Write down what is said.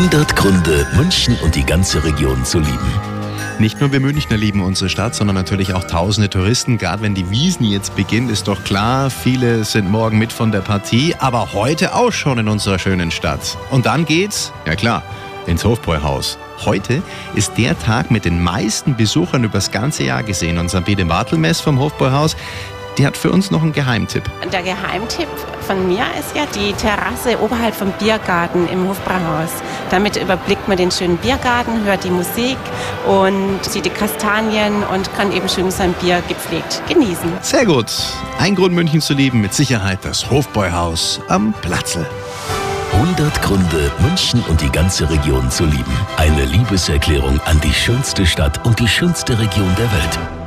100 Gründe, München und die ganze Region zu lieben. Nicht nur wir Münchner lieben unsere Stadt, sondern natürlich auch tausende Touristen. Gerade wenn die Wiesen jetzt beginnt, ist doch klar, viele sind morgen mit von der Partie, aber heute auch schon in unserer schönen Stadt. Und dann geht's, ja klar, ins Hofbräuhaus. Heute ist der Tag mit den meisten Besuchern übers ganze Jahr gesehen. Und Sabine Bartelmess vom Hofbräuhaus, die hat für uns noch einen Geheimtipp. Der Geheimtipp von mir ist ja die Terrasse oberhalb vom Biergarten im Hofbräuhaus. Damit überblickt man den schönen Biergarten, hört die Musik und sieht die Kastanien und kann eben schön sein Bier gepflegt genießen. Sehr gut. Ein Grund, München zu lieben, mit Sicherheit das Hofbräuhaus am Platzl. 100 Gründe, München und die ganze Region zu lieben. Eine Liebeserklärung an die schönste Stadt und die schönste Region der Welt.